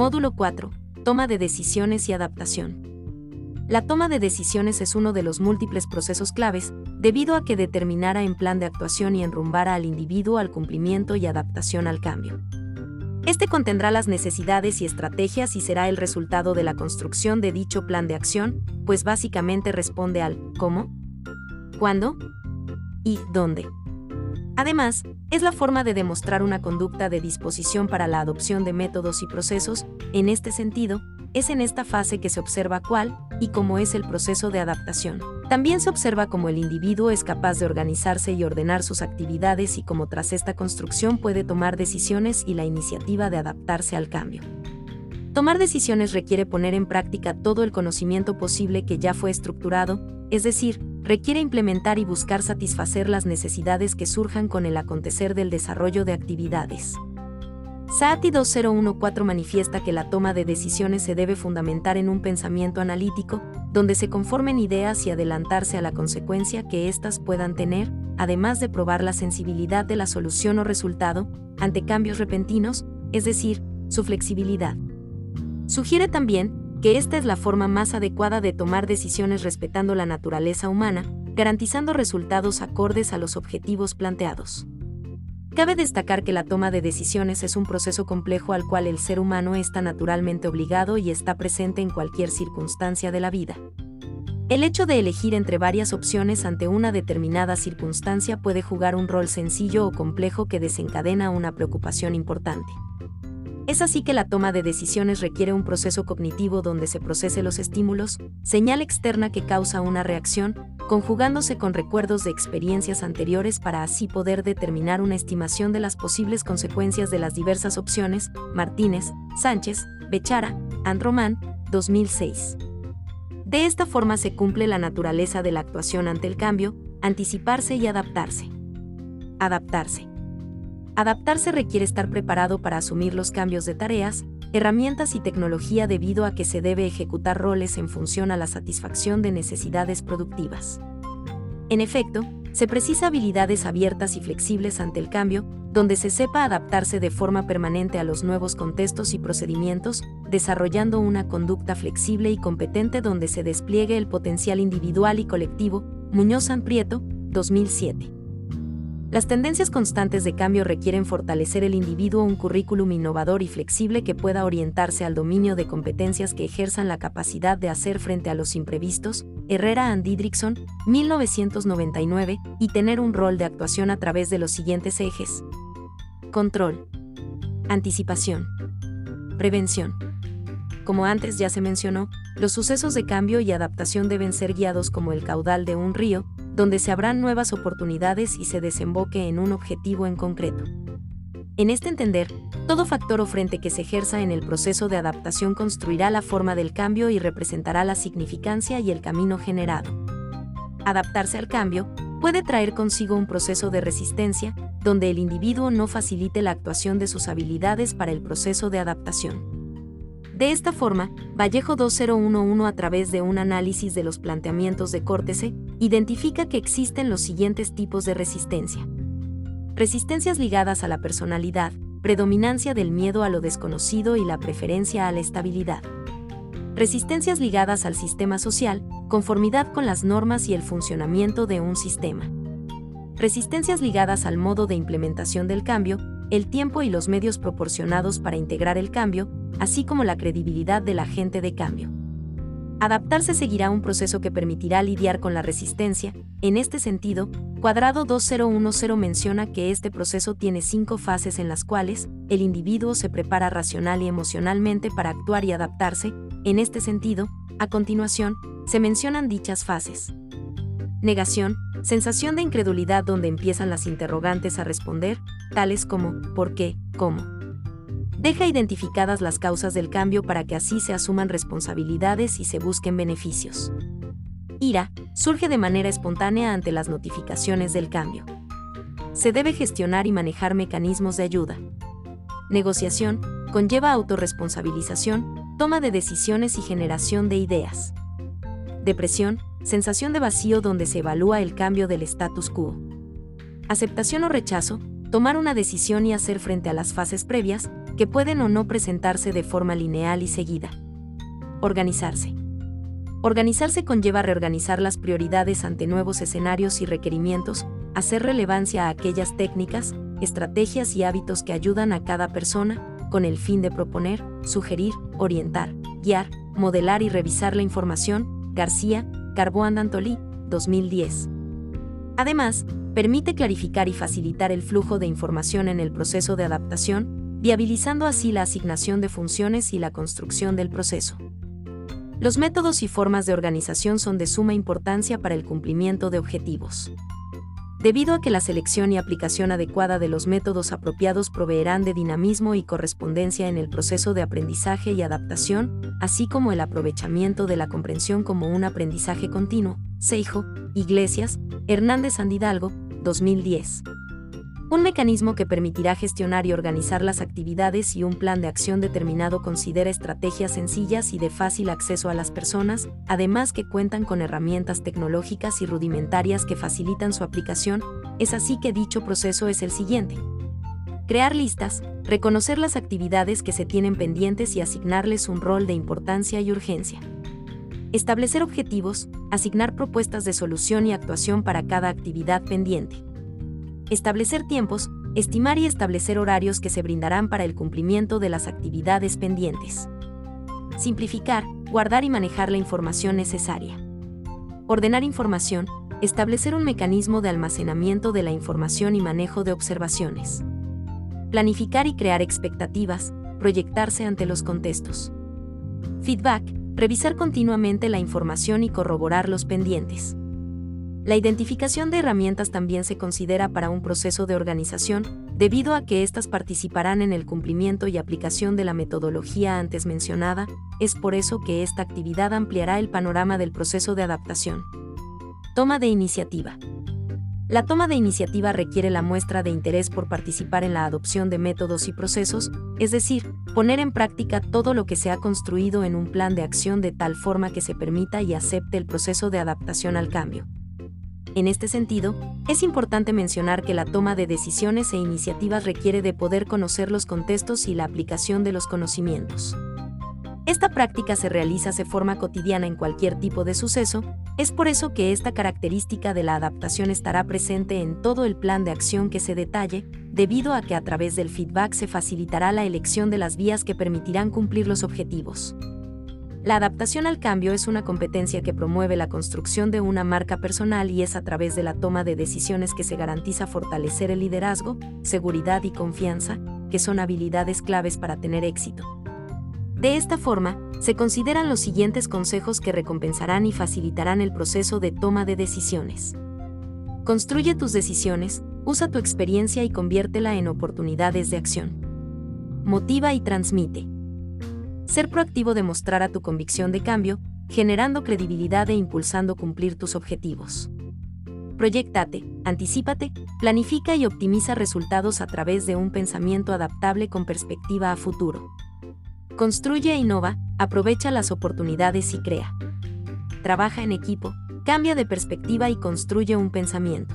Módulo 4. Toma de decisiones y adaptación. La toma de decisiones es uno de los múltiples procesos claves, debido a que determinará en plan de actuación y enrumbará al individuo al cumplimiento y adaptación al cambio. Este contendrá las necesidades y estrategias y será el resultado de la construcción de dicho plan de acción, pues básicamente responde al cómo, cuándo y dónde. Además, es la forma de demostrar una conducta de disposición para la adopción de métodos y procesos, en este sentido, es en esta fase que se observa cuál y cómo es el proceso de adaptación. También se observa cómo el individuo es capaz de organizarse y ordenar sus actividades y cómo tras esta construcción puede tomar decisiones y la iniciativa de adaptarse al cambio. Tomar decisiones requiere poner en práctica todo el conocimiento posible que ya fue estructurado, es decir, requiere implementar y buscar satisfacer las necesidades que surjan con el acontecer del desarrollo de actividades. SATI 2014 manifiesta que la toma de decisiones se debe fundamentar en un pensamiento analítico, donde se conformen ideas y adelantarse a la consecuencia que éstas puedan tener, además de probar la sensibilidad de la solución o resultado ante cambios repentinos, es decir, su flexibilidad. Sugiere también que esta es la forma más adecuada de tomar decisiones respetando la naturaleza humana, garantizando resultados acordes a los objetivos planteados. Cabe destacar que la toma de decisiones es un proceso complejo al cual el ser humano está naturalmente obligado y está presente en cualquier circunstancia de la vida. El hecho de elegir entre varias opciones ante una determinada circunstancia puede jugar un rol sencillo o complejo que desencadena una preocupación importante. Es así que la toma de decisiones requiere un proceso cognitivo donde se procese los estímulos, señal externa que causa una reacción, conjugándose con recuerdos de experiencias anteriores para así poder determinar una estimación de las posibles consecuencias de las diversas opciones. Martínez, Sánchez, Bechara, Andromán, 2006. De esta forma se cumple la naturaleza de la actuación ante el cambio, anticiparse y adaptarse. Adaptarse. Adaptarse requiere estar preparado para asumir los cambios de tareas, herramientas y tecnología debido a que se debe ejecutar roles en función a la satisfacción de necesidades productivas. En efecto, se precisa habilidades abiertas y flexibles ante el cambio, donde se sepa adaptarse de forma permanente a los nuevos contextos y procedimientos, desarrollando una conducta flexible y competente donde se despliegue el potencial individual y colectivo. Muñoz San Prieto, 2007. Las tendencias constantes de cambio requieren fortalecer el individuo un currículum innovador y flexible que pueda orientarse al dominio de competencias que ejerzan la capacidad de hacer frente a los imprevistos, Herrera and Didrikson, 1999, y tener un rol de actuación a través de los siguientes ejes. Control. Anticipación. Prevención. Como antes ya se mencionó, los sucesos de cambio y adaptación deben ser guiados como el caudal de un río, donde se abran nuevas oportunidades y se desemboque en un objetivo en concreto. En este entender, todo factor o frente que se ejerza en el proceso de adaptación construirá la forma del cambio y representará la significancia y el camino generado. Adaptarse al cambio puede traer consigo un proceso de resistencia, donde el individuo no facilite la actuación de sus habilidades para el proceso de adaptación. De esta forma, Vallejo 2011 a través de un análisis de los planteamientos de Córtese, identifica que existen los siguientes tipos de resistencia. Resistencias ligadas a la personalidad, predominancia del miedo a lo desconocido y la preferencia a la estabilidad. Resistencias ligadas al sistema social, conformidad con las normas y el funcionamiento de un sistema. Resistencias ligadas al modo de implementación del cambio, el tiempo y los medios proporcionados para integrar el cambio, así como la credibilidad del agente de cambio. Adaptarse seguirá un proceso que permitirá lidiar con la resistencia. En este sentido, Cuadrado 2010 menciona que este proceso tiene cinco fases en las cuales el individuo se prepara racional y emocionalmente para actuar y adaptarse. En este sentido, a continuación, se mencionan dichas fases. Negación, sensación de incredulidad donde empiezan las interrogantes a responder, tales como ¿por qué? ¿cómo? Deja identificadas las causas del cambio para que así se asuman responsabilidades y se busquen beneficios. Ira surge de manera espontánea ante las notificaciones del cambio. Se debe gestionar y manejar mecanismos de ayuda. Negociación conlleva autorresponsabilización, toma de decisiones y generación de ideas. Depresión, sensación de vacío donde se evalúa el cambio del status quo. Aceptación o rechazo, tomar una decisión y hacer frente a las fases previas, que pueden o no presentarse de forma lineal y seguida. Organizarse. Organizarse conlleva reorganizar las prioridades ante nuevos escenarios y requerimientos, hacer relevancia a aquellas técnicas, estrategias y hábitos que ayudan a cada persona, con el fin de proponer, sugerir, orientar, guiar, modelar y revisar la información, García, Carboan Antolí, 2010. Además, permite clarificar y facilitar el flujo de información en el proceso de adaptación, viabilizando así la asignación de funciones y la construcción del proceso. Los métodos y formas de organización son de suma importancia para el cumplimiento de objetivos. Debido a que la selección y aplicación adecuada de los métodos apropiados proveerán de dinamismo y correspondencia en el proceso de aprendizaje y adaptación, así como el aprovechamiento de la comprensión como un aprendizaje continuo. Seijo, Iglesias, Hernández Sandidalgo, 2010 un mecanismo que permitirá gestionar y organizar las actividades y un plan de acción determinado considera estrategias sencillas y de fácil acceso a las personas, además que cuentan con herramientas tecnológicas y rudimentarias que facilitan su aplicación, es así que dicho proceso es el siguiente. Crear listas, reconocer las actividades que se tienen pendientes y asignarles un rol de importancia y urgencia. Establecer objetivos, asignar propuestas de solución y actuación para cada actividad pendiente establecer tiempos, estimar y establecer horarios que se brindarán para el cumplimiento de las actividades pendientes. Simplificar, guardar y manejar la información necesaria. Ordenar información, establecer un mecanismo de almacenamiento de la información y manejo de observaciones. Planificar y crear expectativas, proyectarse ante los contextos. Feedback, revisar continuamente la información y corroborar los pendientes. La identificación de herramientas también se considera para un proceso de organización, debido a que éstas participarán en el cumplimiento y aplicación de la metodología antes mencionada, es por eso que esta actividad ampliará el panorama del proceso de adaptación. Toma de iniciativa. La toma de iniciativa requiere la muestra de interés por participar en la adopción de métodos y procesos, es decir, poner en práctica todo lo que se ha construido en un plan de acción de tal forma que se permita y acepte el proceso de adaptación al cambio. En este sentido, es importante mencionar que la toma de decisiones e iniciativas requiere de poder conocer los contextos y la aplicación de los conocimientos. Esta práctica se realiza de forma cotidiana en cualquier tipo de suceso, es por eso que esta característica de la adaptación estará presente en todo el plan de acción que se detalle, debido a que a través del feedback se facilitará la elección de las vías que permitirán cumplir los objetivos. La adaptación al cambio es una competencia que promueve la construcción de una marca personal y es a través de la toma de decisiones que se garantiza fortalecer el liderazgo, seguridad y confianza, que son habilidades claves para tener éxito. De esta forma, se consideran los siguientes consejos que recompensarán y facilitarán el proceso de toma de decisiones. Construye tus decisiones, usa tu experiencia y conviértela en oportunidades de acción. Motiva y transmite ser proactivo de mostrar a tu convicción de cambio, generando credibilidad e impulsando cumplir tus objetivos. Proyectate, anticípate, planifica y optimiza resultados a través de un pensamiento adaptable con perspectiva a futuro. Construye e innova, aprovecha las oportunidades y crea. Trabaja en equipo, cambia de perspectiva y construye un pensamiento.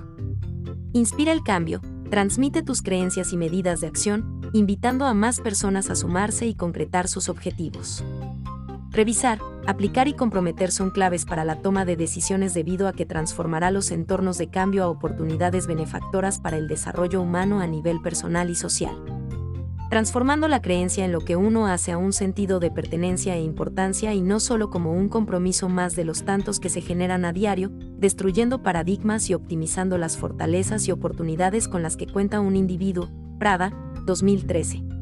Inspira el cambio, transmite tus creencias y medidas de acción, invitando a más personas a sumarse y concretar sus objetivos. Revisar, aplicar y comprometer son claves para la toma de decisiones debido a que transformará los entornos de cambio a oportunidades benefactoras para el desarrollo humano a nivel personal y social. Transformando la creencia en lo que uno hace a un sentido de pertenencia e importancia y no solo como un compromiso más de los tantos que se generan a diario, destruyendo paradigmas y optimizando las fortalezas y oportunidades con las que cuenta un individuo. Prada, 2013.